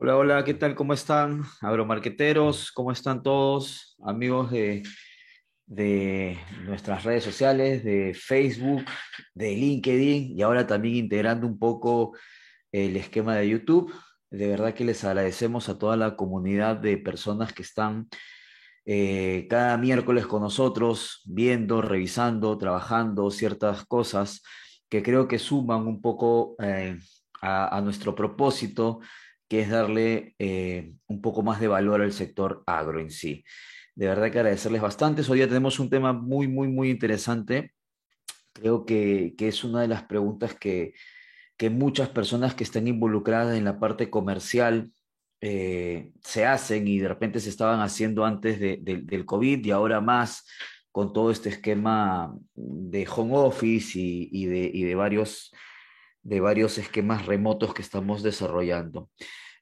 Hola, hola, ¿qué tal? ¿Cómo están? Agromarqueteros, ¿cómo están todos? Amigos de, de nuestras redes sociales, de Facebook, de LinkedIn y ahora también integrando un poco el esquema de YouTube. De verdad que les agradecemos a toda la comunidad de personas que están eh, cada miércoles con nosotros, viendo, revisando, trabajando ciertas cosas que creo que suman un poco eh, a, a nuestro propósito que es darle eh, un poco más de valor al sector agro en sí. De verdad que agradecerles bastante. Hoy día tenemos un tema muy, muy, muy interesante. Creo que, que es una de las preguntas que, que, muchas personas que están involucradas en la parte comercial eh, se hacen y de repente se estaban haciendo antes de, del COVID y ahora más con todo este esquema de home office y, y de, y de varios de varios esquemas remotos que estamos desarrollando.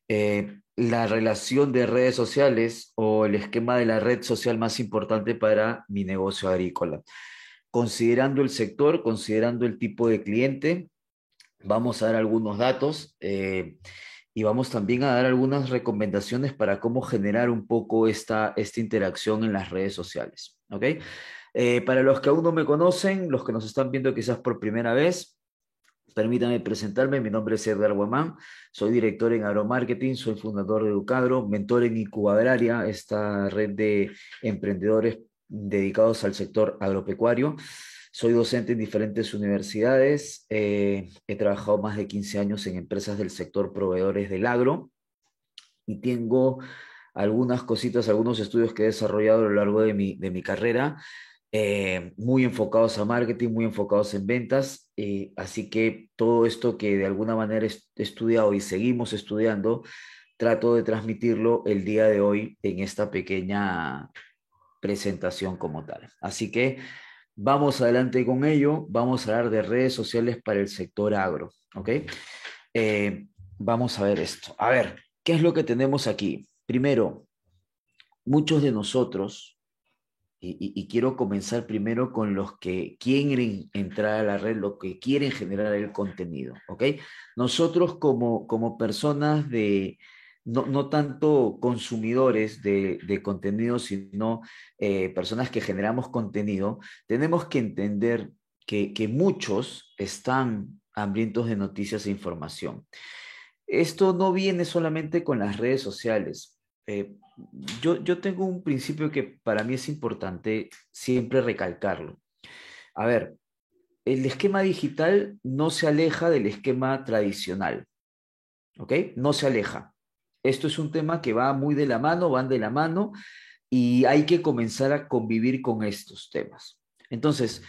Eh, la relación de redes sociales o el esquema de la red social más importante para mi negocio agrícola. Considerando el sector, considerando el tipo de cliente, vamos a dar algunos datos eh, y vamos también a dar algunas recomendaciones para cómo generar un poco esta, esta interacción en las redes sociales. ¿ok? Eh, para los que aún no me conocen, los que nos están viendo quizás por primera vez, Permítame presentarme, mi nombre es Edgar Guamán, soy director en agromarketing, soy fundador de Educagro, mentor en Incubadraria, esta red de emprendedores dedicados al sector agropecuario. Soy docente en diferentes universidades, eh, he trabajado más de 15 años en empresas del sector proveedores del agro y tengo algunas cositas, algunos estudios que he desarrollado a lo largo de mi, de mi carrera eh, muy enfocados a marketing, muy enfocados en ventas. Eh, así que todo esto que de alguna manera he estudiado y seguimos estudiando, trato de transmitirlo el día de hoy en esta pequeña presentación como tal. Así que vamos adelante con ello. Vamos a hablar de redes sociales para el sector agro. ¿Ok? Eh, vamos a ver esto. A ver, ¿qué es lo que tenemos aquí? Primero, muchos de nosotros y, quiero comenzar primero con los que quieren entrar a la red, los que quieren generar el contenido, ¿ok? Nosotros como, como personas de, no, no tanto consumidores de, de contenido, sino eh, personas que generamos contenido, tenemos que entender que, que muchos están hambrientos de noticias e información. Esto no viene solamente con las redes sociales. Eh, yo, yo tengo un principio que para mí es importante siempre recalcarlo. A ver, el esquema digital no se aleja del esquema tradicional, ¿ok? No se aleja. Esto es un tema que va muy de la mano, van de la mano y hay que comenzar a convivir con estos temas. Entonces,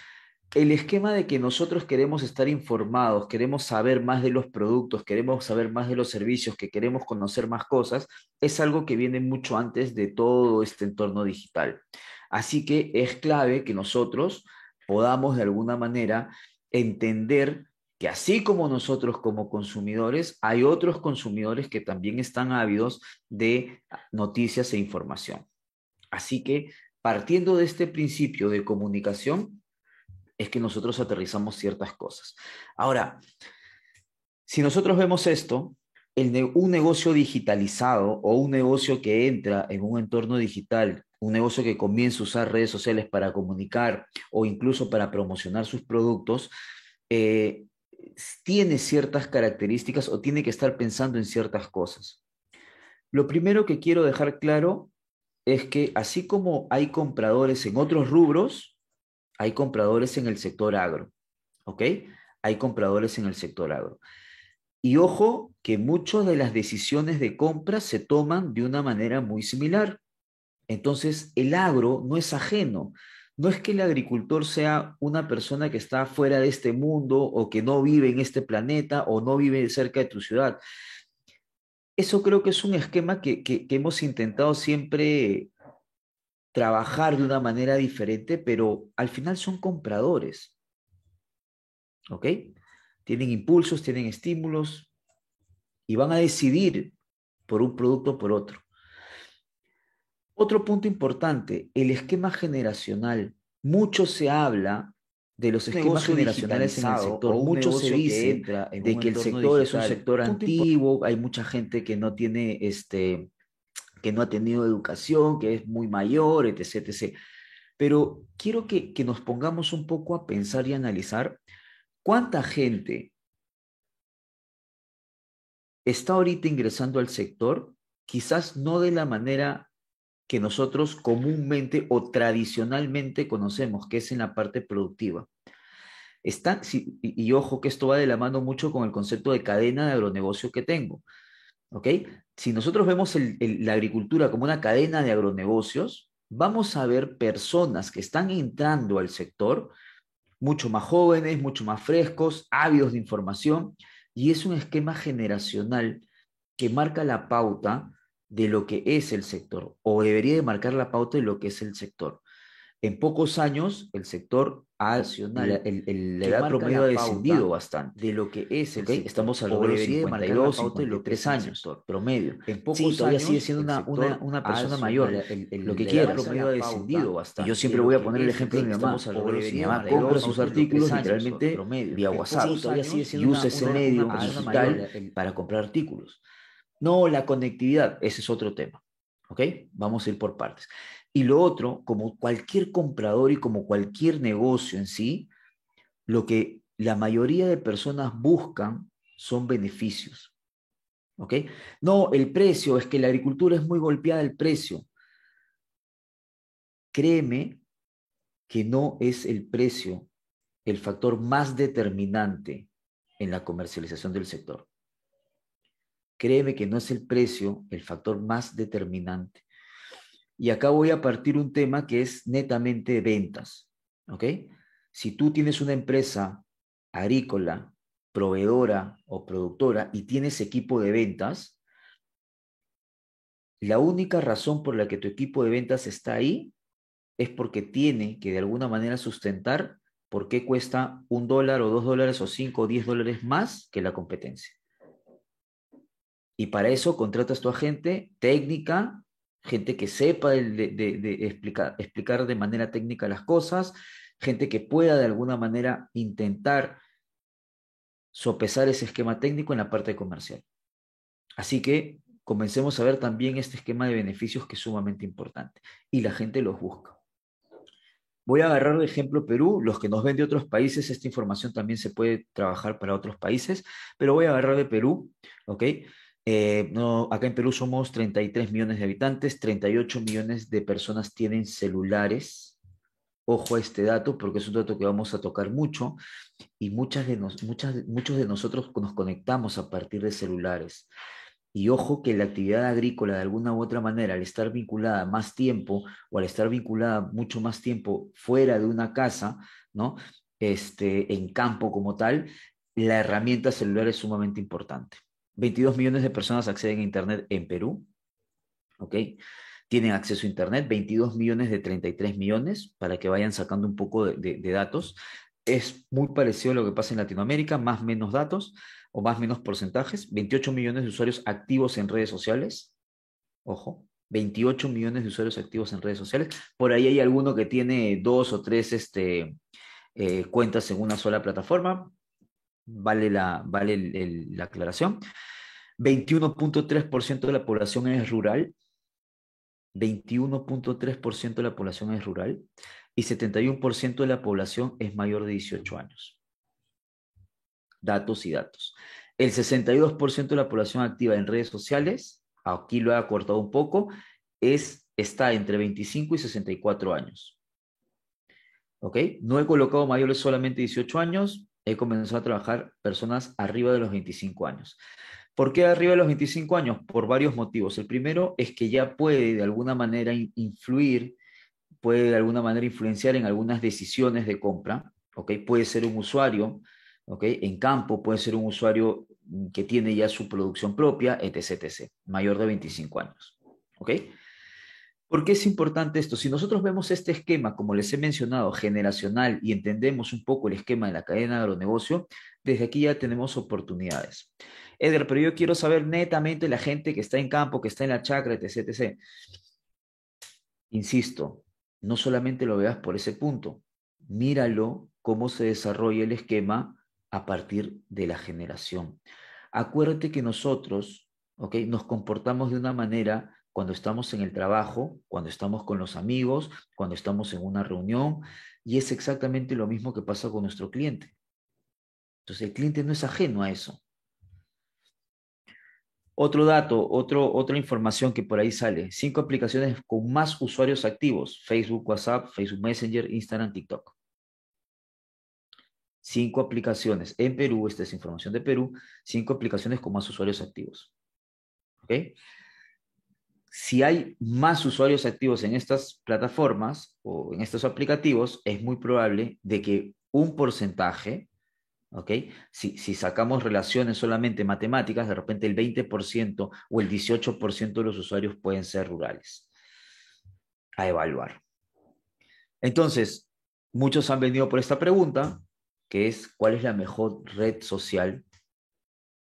el esquema de que nosotros queremos estar informados, queremos saber más de los productos, queremos saber más de los servicios, que queremos conocer más cosas, es algo que viene mucho antes de todo este entorno digital. Así que es clave que nosotros podamos de alguna manera entender que así como nosotros como consumidores, hay otros consumidores que también están ávidos de noticias e información. Así que partiendo de este principio de comunicación, es que nosotros aterrizamos ciertas cosas. Ahora, si nosotros vemos esto, un negocio digitalizado o un negocio que entra en un entorno digital, un negocio que comienza a usar redes sociales para comunicar o incluso para promocionar sus productos, eh, tiene ciertas características o tiene que estar pensando en ciertas cosas. Lo primero que quiero dejar claro es que así como hay compradores en otros rubros, hay compradores en el sector agro, ¿ok? Hay compradores en el sector agro. Y ojo que muchas de las decisiones de compra se toman de una manera muy similar. Entonces, el agro no es ajeno. No es que el agricultor sea una persona que está fuera de este mundo o que no vive en este planeta o no vive cerca de tu ciudad. Eso creo que es un esquema que, que, que hemos intentado siempre trabajar de una manera diferente, pero al final son compradores. ¿Ok? Tienen impulsos, tienen estímulos y van a decidir por un producto o por otro. Otro punto importante, el esquema generacional. Mucho se habla de los esquemas generacionales en el sector. Mucho se dice de que el sector es un sector antiguo, hay mucha gente que no tiene, este, que no ha tenido educación, que es muy mayor, etc. etc. Pero quiero que, que nos pongamos un poco a pensar y analizar cuánta gente está ahorita ingresando al sector, quizás no de la manera que nosotros comúnmente o tradicionalmente conocemos, que es en la parte productiva. Está, y, ojo que esto va de la mano mucho con el concepto de cadena de agronegocio que tengo. ¿Ok? Si nosotros vemos la agricultura como una cadena de agronegocios, vamos a ver personas que están entrando al sector, mucho más jóvenes, mucho más frescos, ávidos de información, y es un esquema generacional que marca la pauta de lo que es el sector, o debería de marcar la pauta de lo que es el sector. En pocos años, el sector ha, el, el, la edad promedio ha descendido bastante. De lo que es el sector. Estamos hablando de 52, 53 años promedio. En pocos años sigue siendo una, una, una persona mayor. lo que quiere promedio ha descendido bastante. yo siempre voy a poner el ejemplo de mi mamá. Mi mamá compra sus artículos literalmente vía WhatsApp y usa ese medio digital para comprar artículos. No, la conectividad, ese es otro tema. ¿Ok? Vamos a ir por partes. Y lo otro, como cualquier comprador y como cualquier negocio en sí, lo que la mayoría de personas buscan son beneficios. ¿Ok? No, el precio, es que la agricultura es muy golpeada el precio. Créeme que no es el precio el factor más determinante en la comercialización del sector. Créeme que no es el precio el factor más determinante. Y acá voy a partir un tema que es netamente ventas. ¿Ok? Si tú tienes una empresa agrícola, proveedora o productora y tienes equipo de ventas, la única razón por la que tu equipo de ventas está ahí es porque tiene que de alguna manera sustentar por qué cuesta un dólar o dos dólares o cinco o diez dólares más que la competencia. Y para eso contratas tu agente técnica, gente que sepa explicar, explicar de manera técnica las cosas, gente que pueda de alguna manera intentar sopesar ese esquema técnico en la parte comercial. Así que comencemos a ver también este esquema de beneficios que es sumamente importante y la gente los busca. Voy a agarrar de ejemplo Perú, los que nos ven de otros países, esta información también se puede trabajar para otros países, pero voy a agarrar de Perú, ¿ok? Eh, no, acá en Perú somos 33 millones de habitantes, 38 millones de personas tienen celulares. Ojo a este dato porque es un dato que vamos a tocar mucho y muchas de muchas, muchos de nosotros nos conectamos a partir de celulares. Y ojo que la actividad agrícola de alguna u otra manera, al estar vinculada más tiempo o al estar vinculada mucho más tiempo fuera de una casa, ¿no? Este, en campo como tal, la herramienta celular es sumamente importante. 22 millones de personas acceden a Internet en Perú. ¿Ok? Tienen acceso a Internet, 22 millones de 33 millones, para que vayan sacando un poco de, datos. Es muy parecido a lo que pasa en Latinoamérica, más menos datos o más menos porcentajes. 28 millones de usuarios activos en redes sociales. Ojo, 28 millones de usuarios activos en redes sociales. Por ahí hay alguno que tiene dos o tres este, eh, cuentas en una sola plataforma vale la, vale la aclaración. 21.3% de la población es rural, 21.3% de la población es rural y 71% de la población es mayor de 18 años. Datos y datos. El 62% de la población activa en redes sociales, aquí lo he acortado un poco, es, está entre 25 y 64 años. ¿Ok? No he colocado mayores solamente 18 años, he comenzado a trabajar personas arriba de los 25 años. ¿Por qué arriba de los 25 años? Por varios motivos. El primero es que ya puede de alguna manera influir, puede de alguna manera influenciar en algunas decisiones de compra. ¿ok? Puede ser un usuario ¿ok? en campo, puede ser un usuario que tiene ya su producción propia, etc. etc. mayor de 25 años. ¿ok? ¿Por qué es importante esto? Si nosotros vemos este esquema, como les he mencionado, generacional y entendemos un poco el esquema de la cadena de agronegocio, desde aquí ya tenemos oportunidades. Eder, pero yo quiero saber netamente la gente que está en campo, que está en la chacra, etc, etc. Insisto, no solamente lo veas por ese punto, míralo cómo se desarrolla el esquema a partir de la generación. Acuérdate que nosotros, ¿ok? Nos comportamos de una manera cuando estamos en el trabajo, cuando estamos con los amigos, cuando estamos en una reunión, y es exactamente lo mismo que pasa con nuestro cliente. Entonces el cliente no es ajeno a eso. Otro dato, otro, otra información que por ahí sale. Cinco aplicaciones con más usuarios activos. Facebook, WhatsApp, Facebook Messenger, Instagram, TikTok. Cinco aplicaciones. En Perú, esta es información de Perú, cinco aplicaciones con más usuarios activos. ¿Ok? Si hay más usuarios activos en estas plataformas o en estos aplicativos, es muy probable de que un porcentaje ¿ok? Si, si, sacamos relaciones solamente matemáticas, de repente el 20% o el 18% de los usuarios pueden ser rurales. A evaluar. Entonces, muchos han venido por esta pregunta, que es cuál es la mejor red social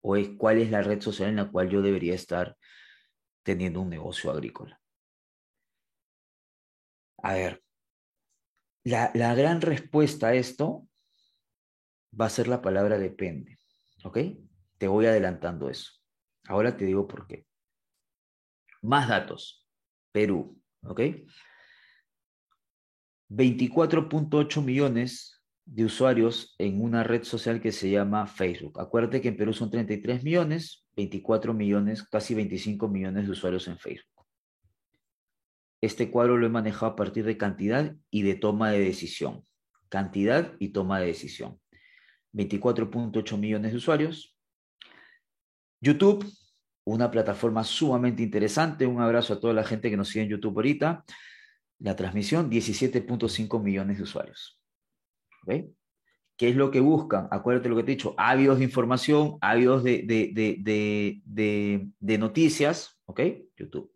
o es cuál es la red social en la cual yo debería estar teniendo un negocio agrícola. A ver, la, la gran respuesta a esto va a ser la palabra depende. ¿Ok? Te voy adelantando eso. Ahora te digo por qué. Más datos. Perú. ¿Ok? 24.8 millones de usuarios en una red social que se llama Facebook. Acuérdate que en Perú son 33 millones, 24 millones, casi 25 millones de usuarios en Facebook. Este cuadro lo he manejado a partir de cantidad y de toma de decisión. Cantidad y toma de decisión. 24.8 millones de usuarios. YouTube, una plataforma sumamente interesante. Un abrazo a toda la gente que nos sigue en YouTube ahorita. La transmisión, 17.5 millones de usuarios. ¿Qué es lo que buscan? Acuérdate lo que te he dicho, ávidos de información, ávidos de, de, de, de, noticias, ¿ok? YouTube.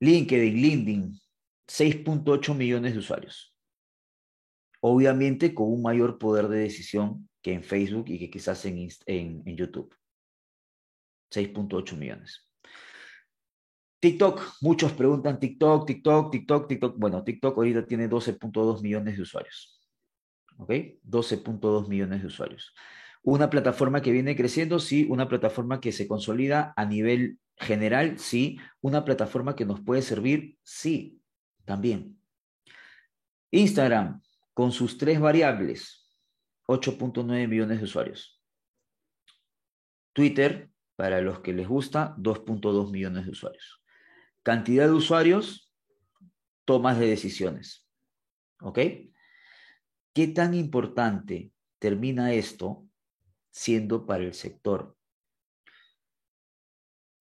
LinkedIn, LinkedIn, 6.8 millones de usuarios obviamente con un mayor poder de decisión que en Facebook y que quizás en, en, YouTube. 6.8 millones. TikTok, muchos preguntan TikTok, TikTok, TikTok, TikTok. Bueno, TikTok ahorita tiene 12.2 millones de usuarios. ¿Ok? 12.2 millones de usuarios. Una plataforma que viene creciendo, sí. Una plataforma que se consolida a nivel general, sí. Una plataforma que nos puede servir, sí, también. Instagram, con sus tres variables, 8.9 millones de usuarios. Twitter, para los que les gusta, 2.2 millones de usuarios. Cantidad de usuarios, tomas de decisiones. ¿Ok? ¿Qué tan importante termina esto siendo para el sector?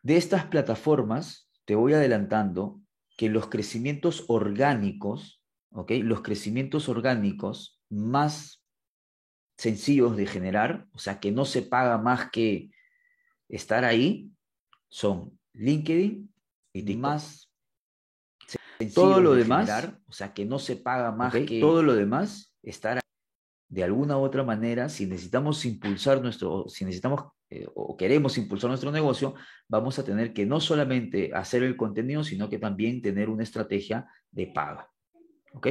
De estas plataformas, te voy adelantando que los crecimientos orgánicos los crecimientos orgánicos más sencillos de generar, o sea, que no se paga más que estar ahí, son LinkedIn y más todo lo demás, o sea, que no se paga más que todo lo demás, estar de alguna u otra manera, si necesitamos impulsar nuestro, si necesitamos eh, o queremos impulsar nuestro negocio, vamos a tener que no solamente hacer el contenido, sino que también tener una estrategia de paga. ¿Ok?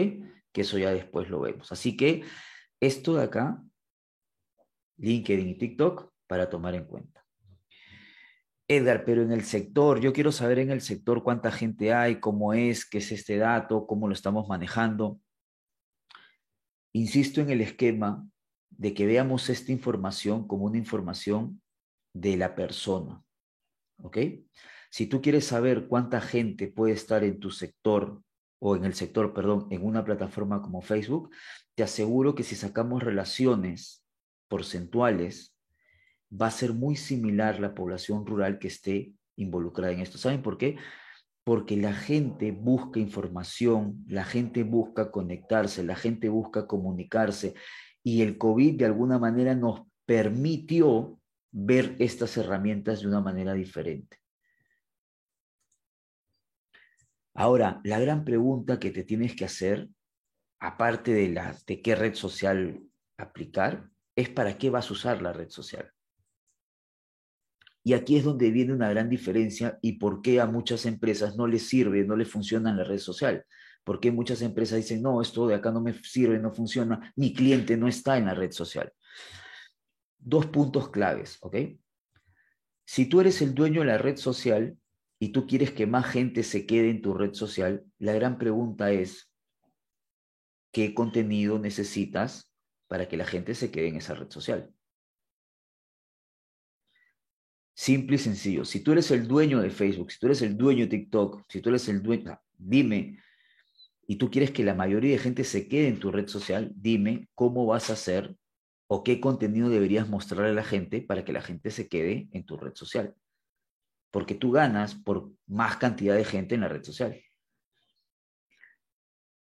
Que eso ya después lo vemos. Así que esto de acá, LinkedIn y TikTok, para tomar en cuenta. Edgar, pero en el sector, yo quiero saber en el sector cuánta gente hay, cómo es, qué es este dato, cómo lo estamos manejando. Insisto en el esquema de que veamos esta información como una información de la persona. ¿Ok? Si tú quieres saber cuánta gente puede estar en tu sector o en el sector, perdón, en una plataforma como Facebook, te aseguro que si sacamos relaciones porcentuales, va a ser muy similar la población rural que esté involucrada en esto. ¿Saben por qué? Porque la gente busca información, la gente busca conectarse, la gente busca comunicarse y el COVID de alguna manera nos permitió ver estas herramientas de una manera diferente. Ahora, la gran pregunta que te tienes que hacer, aparte de, la, de qué red social aplicar, es para qué vas a usar la red social. Y aquí es donde viene una gran diferencia y por qué a muchas empresas no les sirve, no les funciona la red social. ¿Por qué muchas empresas dicen, no, esto de acá no me sirve, no funciona, mi cliente no está en la red social? Dos puntos claves, ¿ok? Si tú eres el dueño de la red social y tú quieres que más gente se quede en tu red social, la gran pregunta es, ¿qué contenido necesitas para que la gente se quede en esa red social? Simple y sencillo. Si tú eres el dueño de Facebook, si tú eres el dueño de TikTok, si tú eres el dueño, dime, y tú quieres que la mayoría de gente se quede en tu red social, dime cómo vas a hacer o qué contenido deberías mostrarle a la gente para que la gente se quede en tu red social. Porque tú ganas por más cantidad de gente en la red social.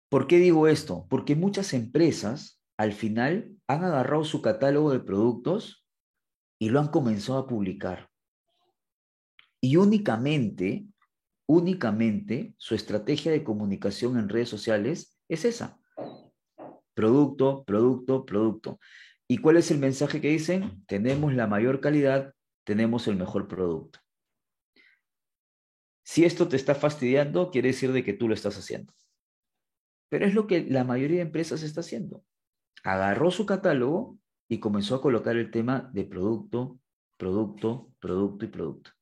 ¿Por qué digo esto? Porque muchas empresas al final han agarrado su catálogo de productos y lo han comenzado a publicar. Y únicamente únicamente su estrategia de comunicación en redes sociales es esa. Producto, producto, producto. ¿Y cuál es el mensaje que dicen? Tenemos la mayor calidad, tenemos el mejor producto. Si esto te está fastidiando, quiere decir de que tú lo estás haciendo. Pero es lo que la mayoría de empresas está haciendo. Agarró su catálogo y comenzó a colocar el tema de producto, producto, producto y producto.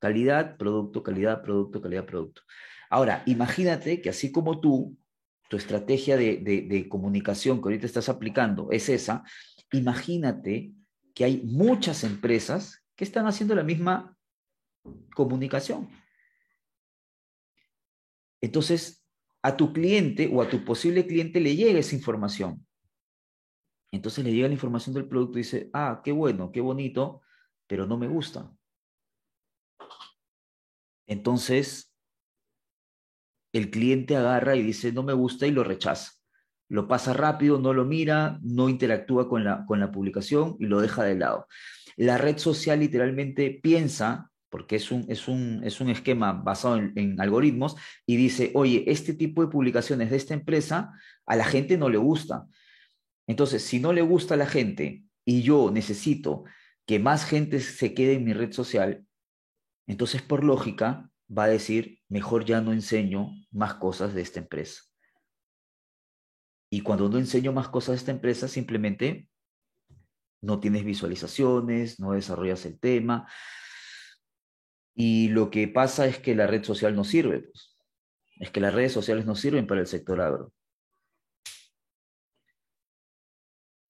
Calidad, producto, calidad, producto, calidad, producto. Ahora, imagínate que así como tú, tu estrategia de, comunicación que ahorita estás aplicando es esa, imagínate que hay muchas empresas que están haciendo la misma comunicación. Entonces, a tu cliente o a tu posible cliente le llega esa información. Entonces le llega la información del producto y dice, ah, qué bueno, qué bonito, pero no me gusta. Entonces, el cliente agarra y dice, no me gusta y lo rechaza. Lo pasa rápido, no lo mira, no interactúa con la, con la publicación y lo deja de lado. La red social literalmente piensa, porque es un, es un, es un esquema basado en, en algoritmos, y dice, oye, este tipo de publicaciones de esta empresa a la gente no le gusta. Entonces, si no le gusta a la gente y yo necesito que más gente se quede en mi red social, entonces, por lógica, va a decir, mejor ya no enseño más cosas de esta empresa. Y cuando no enseño más cosas de esta empresa, simplemente no tienes visualizaciones, no desarrollas el tema. Y lo que pasa es que la red social no sirve. Pues. Es que las redes sociales no sirven para el sector agro.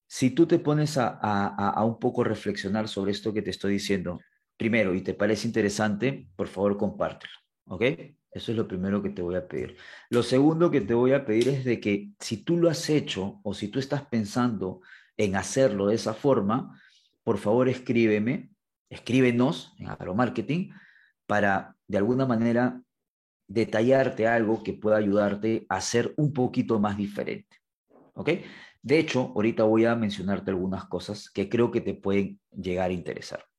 Si tú te pones a, a un poco reflexionar sobre esto que te estoy diciendo, primero, y te parece interesante, por favor compártelo, ¿ok? Eso es lo primero que te voy a pedir. Lo segundo que te voy a pedir es de que si tú lo has hecho o si tú estás pensando en hacerlo de esa forma, por favor escríbeme, escríbenos en agromarketing para de alguna manera detallarte algo que pueda ayudarte a ser un poquito más diferente. ¿Ok? De hecho, ahorita voy a mencionarte algunas cosas que creo que te pueden llegar a interesar.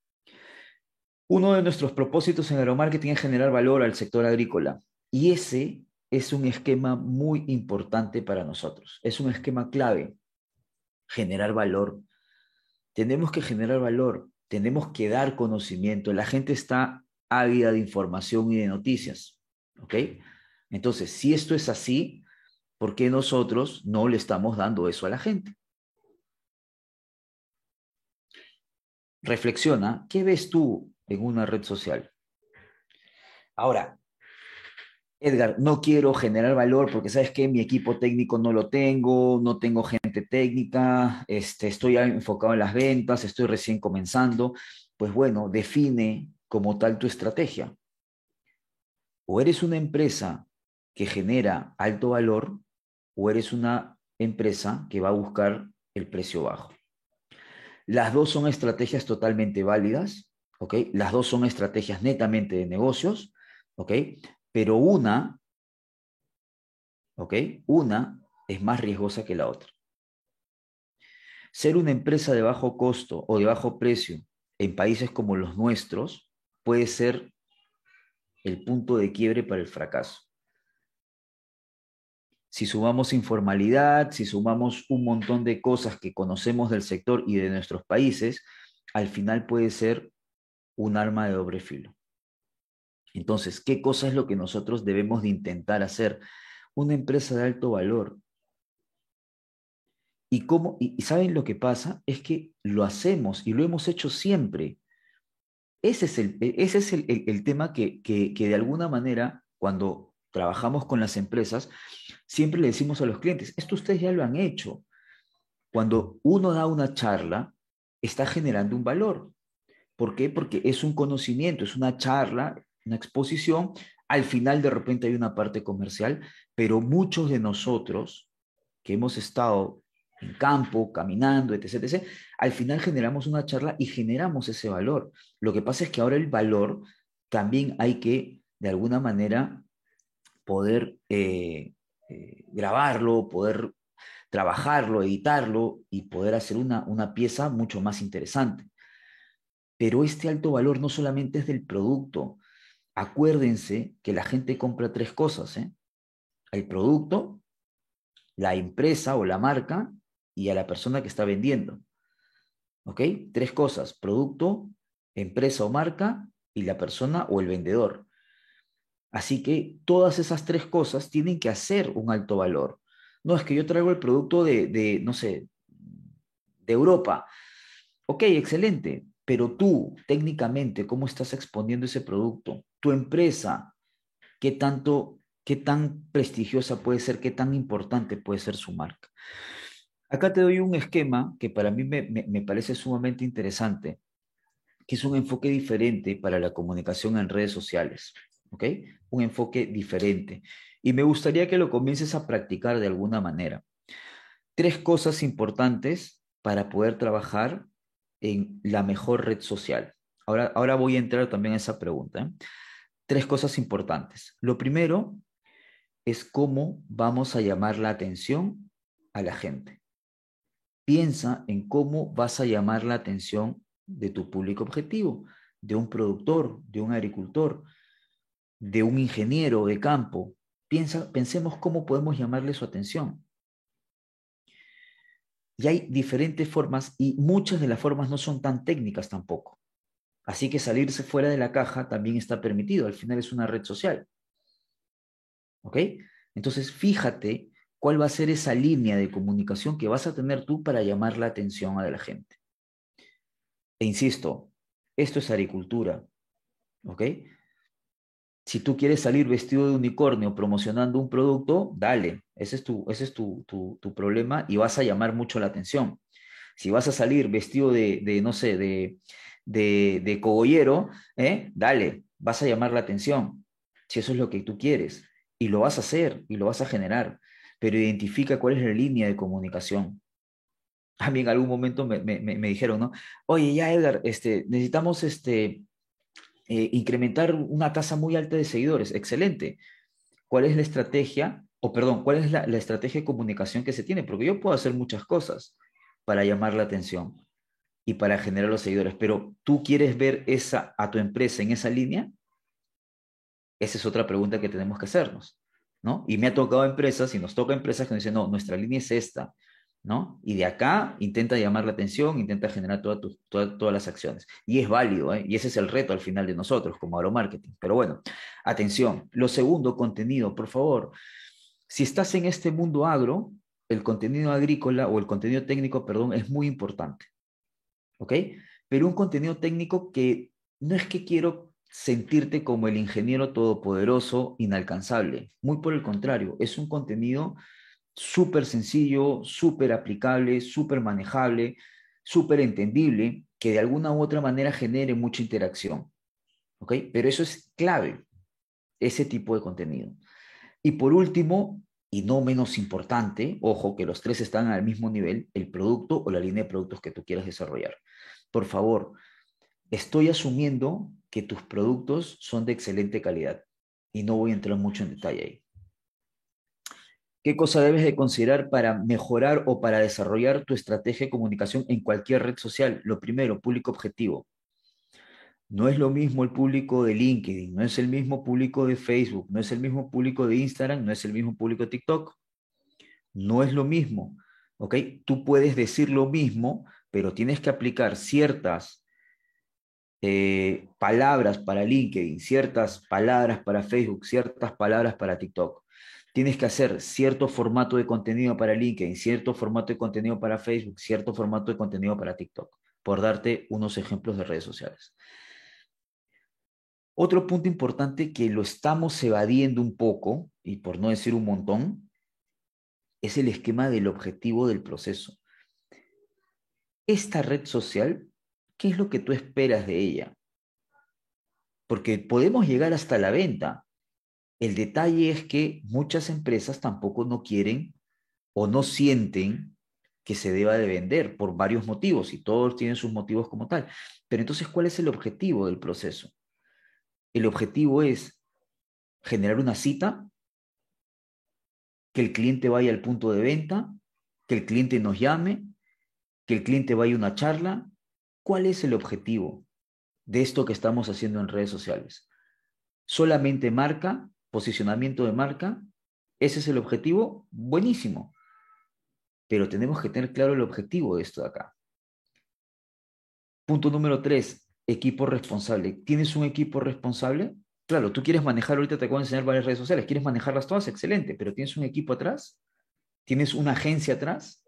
Uno de nuestros propósitos en agromarketing es generar valor al sector agrícola y ese es un esquema muy importante para nosotros. Es un esquema clave, generar valor. Tenemos que generar valor, tenemos que dar conocimiento. La gente está ávida de información y de noticias. ¿Ok? Entonces, si esto es así, ¿por qué nosotros no le estamos dando eso a la gente? Reflexiona, ¿qué ves tú en una red social. Ahora, Edgar, no quiero generar valor porque sabes que mi equipo técnico no lo tengo, no tengo gente técnica, este, estoy enfocado en las ventas, estoy recién comenzando. Pues bueno, define como tal tu estrategia. O eres una empresa que genera alto valor o eres una empresa que va a buscar el precio bajo. Las dos son estrategias totalmente válidas las dos son estrategias netamente de negocios, ¿ok? Pero una, ¿ok? Una es más riesgosa que la otra. Ser una empresa de bajo costo o de bajo precio en países como los nuestros puede ser el punto de quiebre para el fracaso. Si sumamos informalidad, si sumamos un montón de cosas que conocemos del sector y de nuestros países, al final puede ser un arma de doble filo. Entonces, ¿qué cosa es lo que nosotros debemos de intentar hacer? una empresa de alto valor. ¿Y, cómo, y, saben lo que pasa? Es que lo hacemos y lo hemos hecho siempre. Ese es el, ese es el, tema que, que, que de alguna manera, cuando trabajamos con las empresas, siempre le decimos a los clientes, esto ustedes ya lo han hecho. Cuando uno da una charla, está generando un valor. ¿Por qué? Porque es un conocimiento, es una charla, una exposición. Al final de repente hay una parte comercial, pero muchos de nosotros que hemos estado en campo, caminando, etc., etc., al final generamos una charla y generamos ese valor. Lo que pasa es que ahora el valor también hay que, de alguna manera, poder eh, eh, grabarlo, poder trabajarlo, editarlo y poder hacer una, una pieza mucho más interesante. Pero este alto valor no solamente es del producto. Acuérdense que la gente compra tres cosas. ¿eh? El producto, la empresa o la marca y a la persona que está vendiendo. ¿Ok? Tres cosas, producto, empresa o marca y la persona o el vendedor. Así que todas esas tres cosas tienen que hacer un alto valor. No es que yo traigo el producto de, de no sé, de Europa. Ok, excelente, pero tú técnicamente, ¿cómo estás exponiendo ese producto? Tu empresa, ¿qué tanto, qué tan prestigiosa puede ser, qué tan importante puede ser su marca? Acá te doy un esquema que para mí me, parece sumamente interesante, que es un enfoque diferente para la comunicación en redes sociales, ¿ok? Un enfoque diferente. Y me gustaría que lo comiences a practicar de alguna manera. Tres cosas importantes para poder trabajar en la mejor red social. Ahora, ahora voy a entrar también a esa pregunta. ¿eh? Tres cosas importantes. Lo primero es cómo vamos a llamar la atención a la gente. Piensa en cómo vas a llamar la atención de tu público objetivo, de un productor, de un agricultor, de un ingeniero de campo. Piensa, pensemos cómo podemos llamarle su atención. Y hay diferentes formas y muchas de las formas no son tan técnicas tampoco. Así que salirse fuera de la caja también está permitido. Al final es una red social. ¿Ok? Entonces, fíjate cuál va a ser esa línea de comunicación que vas a tener tú para llamar la atención a la gente. E insisto, esto es agricultura, ¿ok? Si tú quieres salir vestido de unicornio promocionando un producto, dale, ese es tu, ese es tu, problema y vas a llamar mucho la atención. Si vas a salir vestido de, no sé, de, de, cogollero, ¿eh? dale, vas a llamar la atención, si eso es lo que tú quieres. Y lo vas a hacer y lo vas a generar pero identifica cuál es la línea de comunicación. A mí en algún momento me, dijeron, ¿no? Oye, ya Edgar, este, necesitamos este, eh, incrementar una tasa muy alta de seguidores. Excelente. ¿Cuál es la estrategia, o perdón, cuál es la, estrategia de comunicación que se tiene? Porque yo puedo hacer muchas cosas para llamar la atención y para generar los seguidores, pero ¿tú quieres ver esa, a tu empresa en esa línea? Esa es otra pregunta que tenemos que hacernos. ¿no? Y me ha tocado empresas, y nos toca empresas que nos dicen, no, nuestra línea es esta, ¿no? Y de acá intenta llamar la atención, intenta generar todas las acciones. Y es válido, ¿eh? Y ese es el reto al final de nosotros como agromarketing. Pero bueno, atención. Lo segundo, contenido, por favor. Si estás en este mundo agro, el contenido agrícola o el contenido técnico, perdón, es muy importante. ¿Ok? Pero un contenido técnico que no es que quiero sentirte como el ingeniero todopoderoso inalcanzable. Muy por el contrario, es un contenido súper sencillo, súper aplicable, súper manejable, súper entendible, que de alguna u otra manera genere mucha interacción. ¿Ok? Pero eso es clave, ese tipo de contenido. Y por último, y no menos importante, ojo que los tres están al mismo nivel, el producto o la línea de productos que tú quieras desarrollar. Por favor, estoy asumiendo que tus productos son de excelente calidad y no voy a entrar mucho en detalle ahí. ¿Qué cosa debes de considerar para mejorar o para desarrollar tu estrategia de comunicación en cualquier red social? Lo primero, público objetivo. No es lo mismo el público de LinkedIn, no es el mismo público de Facebook, no es el mismo público de Instagram, no es el mismo público de TikTok. No es lo mismo, ¿ok? Tú puedes decir lo mismo, pero tienes que aplicar ciertas eh, palabras para LinkedIn, ciertas palabras para Facebook, ciertas palabras para TikTok. tienes que hacer cierto formato de contenido para LinkedIn, cierto formato de contenido para Facebook, cierto formato de contenido para TikTok, por darte unos ejemplos de redes sociales. Otro punto importante que lo estamos evadiendo un poco, y por no decir un montón, es el esquema del objetivo del proceso. Esta red social, ¿qué es lo que tú esperas de ella? Porque podemos llegar hasta la venta, el detalle es que muchas empresas tampoco no quieren o no sienten que se deba de vender por varios motivos y todos tienen sus motivos como tal. Pero entonces, ¿cuál es el objetivo del proceso? El objetivo es generar una cita, que el cliente vaya al punto de venta, que el cliente nos llame, que el cliente vaya a una charla. ¿Cuál es el objetivo de esto que estamos haciendo en redes sociales? Solamente marca posicionamiento de marca, ese es el objetivo, buenísimo. Pero tenemos que tener claro el objetivo de esto de acá. Punto número tres, equipo responsable. ¿Tienes un equipo responsable? Claro, tú quieres manejar, ahorita te acabo de enseñar varias redes sociales, quieres manejarlas todas, excelente, pero ¿tienes un equipo atrás? ¿Tienes una agencia atrás?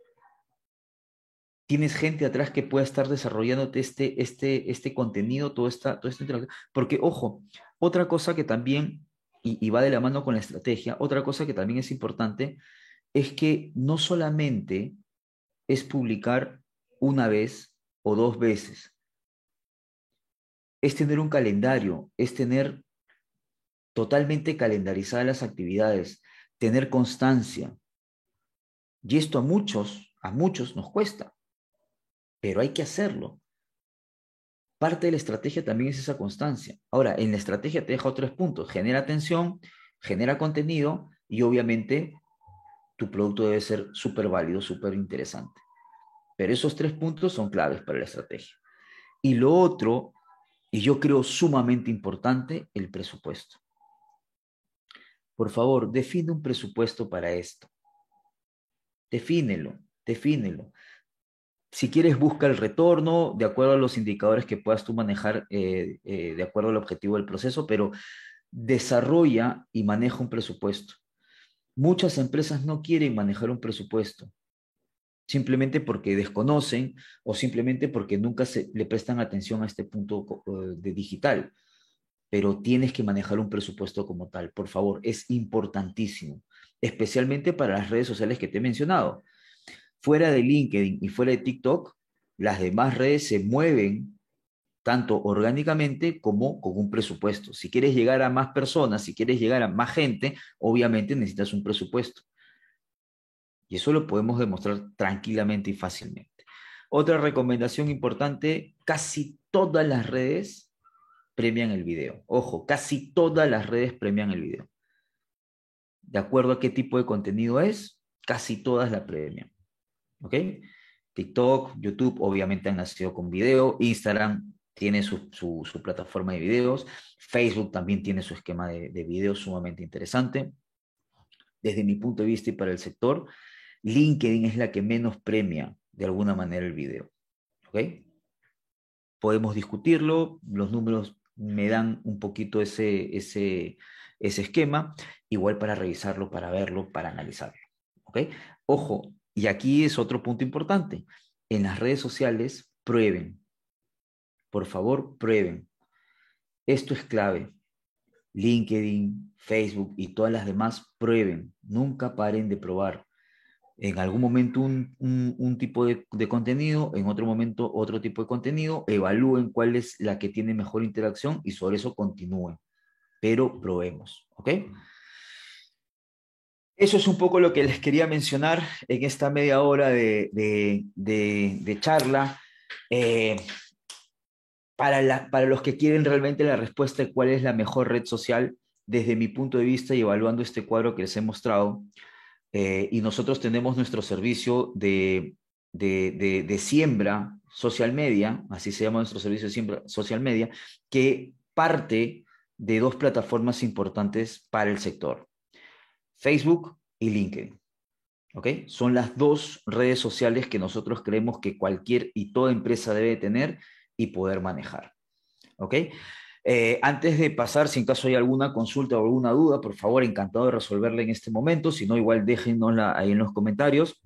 ¿Tienes gente atrás que pueda estar desarrollándote este, este, este contenido, todo esta, todo esta Porque, ojo, otra cosa que también y, va de la mano con la estrategia, otra cosa que también es importante es que no solamente es publicar una vez o dos veces, es tener un calendario, es tener totalmente calendarizadas las actividades, tener constancia. Y esto a muchos, a muchos nos cuesta, pero hay que hacerlo. Parte de la estrategia también es esa constancia. Ahora, en la estrategia te deja tres puntos. Genera atención, genera contenido y obviamente tu producto debe ser súper válido, súper interesante. Pero esos tres puntos son claves para la estrategia. Y lo otro, y yo creo sumamente importante, el presupuesto. Por favor, define un presupuesto para esto. Defínelo, defínelo. Si quieres, busca el retorno de acuerdo a los indicadores que puedas tú manejar eh, eh, de acuerdo al objetivo del proceso, pero desarrolla y maneja un presupuesto. Muchas empresas no quieren manejar un presupuesto, simplemente porque desconocen o simplemente porque nunca se, le prestan atención a este punto eh, de digital. Pero tienes que manejar un presupuesto como tal, por favor, es importantísimo, especialmente para las redes sociales que te he mencionado fuera de LinkedIn y fuera de TikTok, las demás redes se mueven tanto orgánicamente como con un presupuesto. Si quieres llegar a más personas, si quieres llegar a más gente, obviamente necesitas un presupuesto. Y eso lo podemos demostrar tranquilamente y fácilmente. Otra recomendación importante, casi todas las redes premian el video. Ojo, casi todas las redes premian el video. De acuerdo a qué tipo de contenido es, casi todas la premian. ¿ok? TikTok, YouTube obviamente han nacido con video, Instagram tiene su, plataforma de videos, Facebook también tiene su esquema de, de videos sumamente interesante. Desde mi punto de vista y para el sector, LinkedIn es la que menos premia de alguna manera el video. ¿Ok? Podemos discutirlo, los números me dan un poquito ese, ese, esquema, igual para revisarlo, para verlo, para analizarlo. ¿Ok? Ojo, y aquí es otro punto importante. En las redes sociales, prueben. Por favor, prueben. Esto es clave. LinkedIn, Facebook y todas las demás, prueben. Nunca paren de probar. En algún momento un, tipo de, de, contenido, en otro momento otro tipo de contenido, evalúen cuál es la que tiene mejor interacción y sobre eso continúen. Pero probemos, ¿ok? Eso es un poco lo que les quería mencionar en esta media hora de, charla. Eh, para, para los que quieren realmente la respuesta de cuál es la mejor red social, desde mi punto de vista y evaluando este cuadro que les he mostrado, eh, y nosotros tenemos nuestro servicio de, de, siembra social media, así se llama nuestro servicio de siembra social media, que parte de dos plataformas importantes para el sector. Facebook y LinkedIn. ¿Ok? Son las dos redes sociales que nosotros creemos que cualquier y toda empresa debe tener y poder manejar. ¿Ok? Eh, antes de pasar, si en caso hay alguna consulta o alguna duda, por favor, encantado de resolverla en este momento. Si no, igual déjenosla ahí en los comentarios.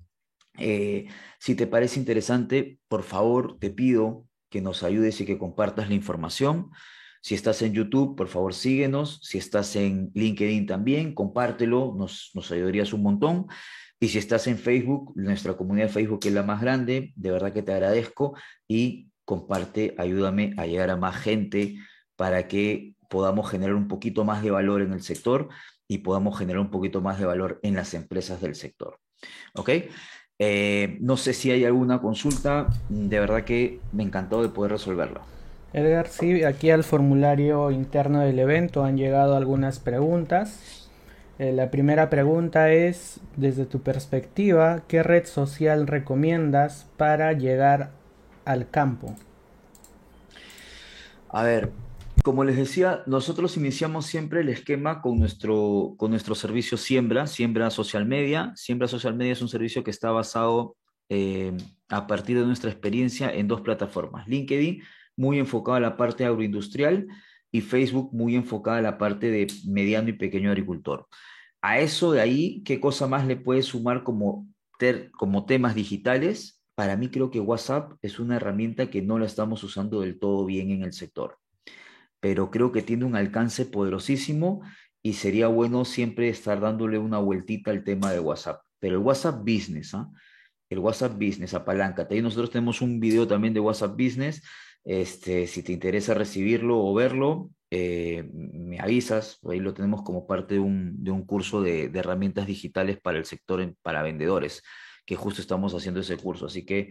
Eh, si te parece interesante, por favor, te pido que nos ayudes y que compartas la información. Si estás en YouTube, por favor, síguenos. Si estás en LinkedIn también, compártelo, nos, nos ayudarías un montón. Y si estás en Facebook, nuestra comunidad de Facebook es la más grande, de verdad que te agradezco y comparte, ayúdame a llegar a más gente para que podamos generar un poquito más de valor en el sector y podamos generar un poquito más de valor en las empresas del sector. ¿Ok? Eh, no sé si hay alguna consulta, de verdad que me encantó de poder resolverlo. Edgar, sí, aquí al formulario interno del evento han llegado algunas preguntas. Eh, la primera pregunta es, desde tu perspectiva, ¿qué red social recomiendas para llegar al campo? A ver, como les decía, nosotros iniciamos siempre el esquema con nuestro, con nuestro servicio Siembra, Siembra Social Media. Siembra Social Media es un servicio que está basado eh, a partir de nuestra experiencia en dos plataformas. LinkedIn, muy enfocado a la parte agroindustrial, y Facebook, muy enfocada a la parte de mediano y pequeño agricultor a eso de ahí, ¿qué cosa más le puede sumar como, como temas digitales? Para mí creo que WhatsApp es una herramienta que no la estamos usando del todo bien en el sector, pero creo que tiene un alcance poderosísimo y sería bueno siempre estar dándole una vueltita al tema de WhatsApp. Pero el WhatsApp Business, ¿ah? el WhatsApp Business, apaláncate. Ahí nosotros tenemos un video también de WhatsApp Business. Este, si te interesa recibirlo o verlo, eh, me avisas, ahí lo tenemos como parte de un, curso de, herramientas digitales para el sector, para vendedores, que justo estamos haciendo ese curso. Así que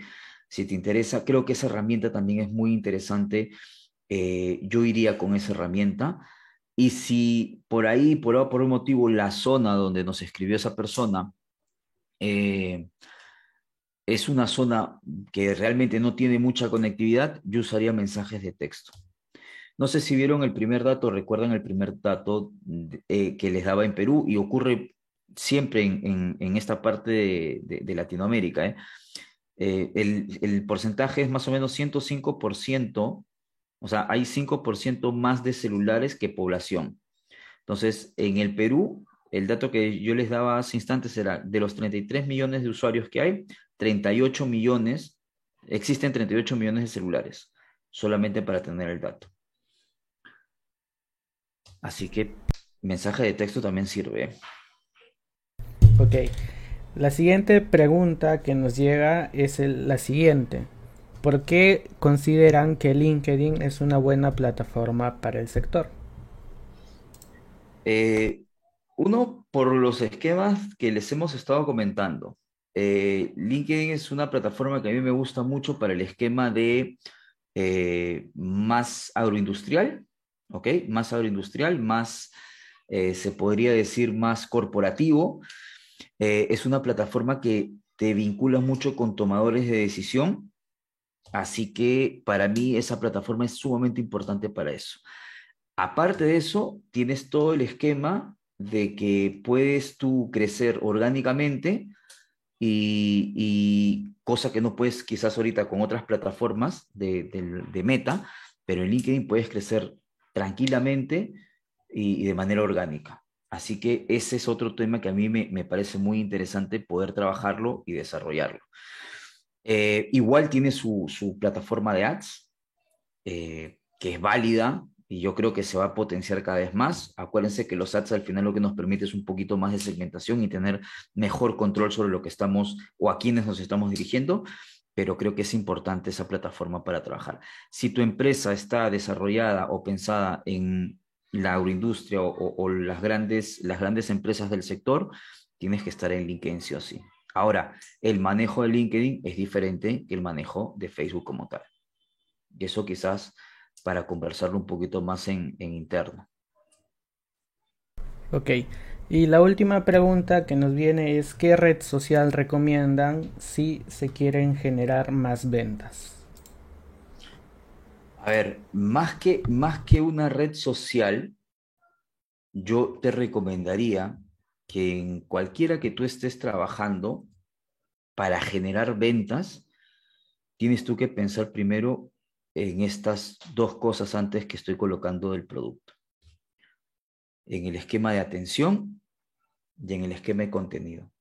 si te interesa, creo que esa herramienta también es muy interesante. Eh, yo iría con esa herramienta. Y si por ahí, por, por un motivo, la zona donde nos escribió esa persona eh, es una zona que realmente no tiene mucha conectividad, yo usaría mensajes de texto. No sé si vieron el primer dato, recuerdan el primer dato eh, que les daba en Perú y ocurre siempre en, esta parte de, Latinoamérica. ¿eh? Eh, el, porcentaje es más o menos 105%, o sea, hay 5% más de celulares que población. Entonces, en el Perú, el dato que yo les daba hace instantes era de los 33 millones de usuarios que hay, 38 millones, existen 38 millones de celulares, solamente para tener el dato. Así que mensaje de texto también sirve. Ok. La siguiente pregunta que nos llega es la siguiente. ¿Por qué consideran que LinkedIn es una buena plataforma para el sector? Eh, uno, por los esquemas que les hemos estado comentando. Eh, LinkedIn es una plataforma que a mí me gusta mucho para el esquema de eh, más agroindustrial, ¿ok? Más agroindustrial, más, se podría decir, más corporativo. Es una plataforma que te vincula mucho con tomadores de decisión, así que para mí esa plataforma es sumamente importante para eso. Aparte de eso, tienes todo el esquema de que puedes tú crecer orgánicamente y, cosa que no puedes quizás ahorita con otras plataformas de, de meta, pero en LinkedIn puedes crecer tranquilamente y, de manera orgánica. Así que ese es otro tema que a mí me, parece muy interesante poder trabajarlo y desarrollarlo. Eh, igual tiene su, plataforma de ads, eh, que es válida y yo creo que se va a potenciar cada vez más. Acuérdense que los ads al final lo que nos permite es un poquito más de segmentación y tener mejor control sobre lo que estamos o a quienes nos estamos dirigiendo pero creo que es importante esa plataforma para trabajar. Si tu empresa está desarrollada o pensada en la agroindustria o, las, grandes, las grandes empresas del sector, tienes que estar en LinkedIn sí o sí. Ahora, el manejo de LinkedIn es diferente que el manejo de Facebook como tal. Y eso quizás para conversarlo un poquito más en, en interno. Ok, y la última pregunta que nos viene es ¿qué red social recomiendan si se quieren generar más ventas? A ver, más que, más que una red social, yo te recomendaría que en cualquiera que tú estés trabajando para generar ventas, tienes tú que pensar primero en estas dos cosas antes que estoy colocando del producto. En el esquema de atención y en el esquema de contenido.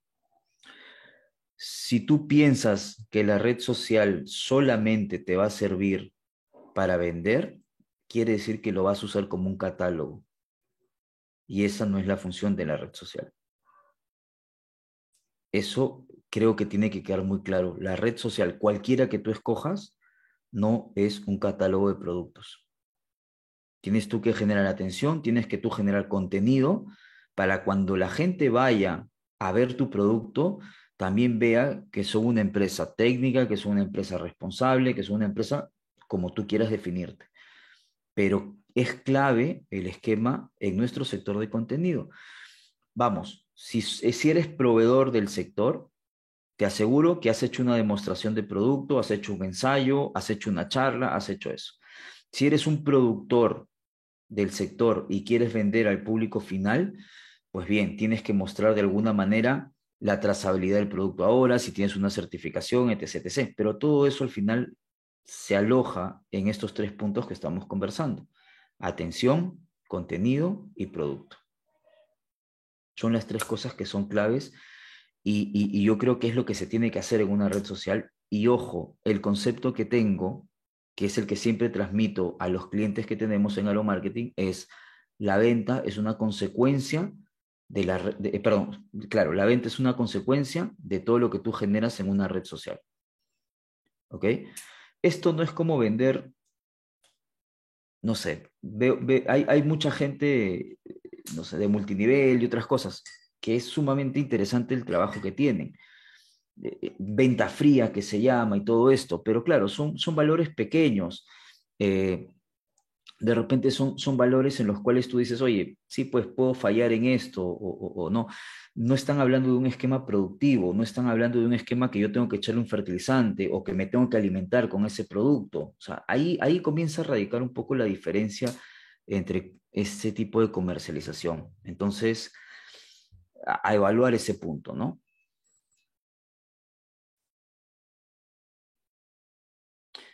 Si tú piensas que la red social solamente te va a servir para vender, quiere decir que lo vas a usar como un catálogo. Y esa no es la función de la red social. Eso creo que tiene que quedar muy claro. La red social, cualquiera que tú escojas, no es un catálogo de productos. Tienes tú que generar atención, tienes que tú generar contenido para cuando la gente vaya a ver tu producto, también vea que son una empresa técnica, que son una empresa responsable, que son una empresa como tú quieras definirte. Pero es clave el esquema en nuestro sector de contenido. Vamos, si, si eres proveedor del sector, te aseguro que has hecho una demostración de producto, has hecho un ensayo, has hecho una charla, has hecho eso. Si eres un productor del sector y quieres vender al público final, pues bien, tienes que mostrar de alguna manera la trazabilidad del producto ahora, si tienes una certificación, etc, etc. Pero todo eso al final se aloja en estos tres puntos que estamos conversando. Atención, contenido y producto. Son las tres cosas que son claves y, yo creo que es lo que se tiene que hacer en una red social. Y ojo, el concepto que tengo, que es el que siempre transmito a los clientes que tenemos en Halo Marketing, es la venta es una consecuencia de la de, eh, perdón, claro, la venta es una consecuencia de todo lo que tú generas en una red social. ¿Ok? Esto no es como vender, no sé, hay, hay mucha gente, no sé, de multinivel y otras cosas que es sumamente interesante el trabajo que tienen. Eh, eh, venta fría que se llama y todo esto, pero claro, son, son valores pequeños. Eh, de repente son, son valores en los cuales tú dices, oye, sí, pues puedo fallar en esto o, o, no. No están hablando de un esquema productivo, no están hablando de un esquema que yo tengo que echarle un fertilizante o que me tengo que alimentar con ese producto. O sea, ahí, ahí comienza a radicar un poco la diferencia entre ese tipo de comercialización. Entonces, evaluar ese punto, ¿no?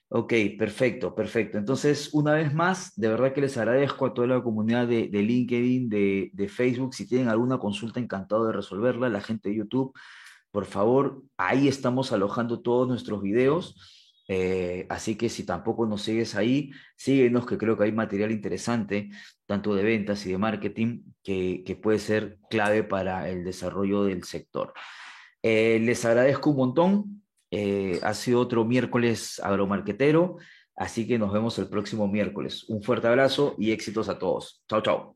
Ok, perfecto, perfecto. Entonces, una vez más, de verdad que les agradezco a toda la comunidad de, LinkedIn, de, de, Facebook. Si tienen alguna consulta, encantado de resolverla. La gente de YouTube, por favor, ahí estamos alojando todos nuestros videos. Eh, así que si tampoco nos sigues ahí, síguenos, que creo que hay material interesante, tanto de ventas y de marketing, que, puede ser clave para el desarrollo del sector. Eh, les agradezco un montón. Eh, ha sido otro miércoles agromarquetero, así que nos vemos el próximo miércoles. Un fuerte abrazo y éxitos a todos. Chao, chao.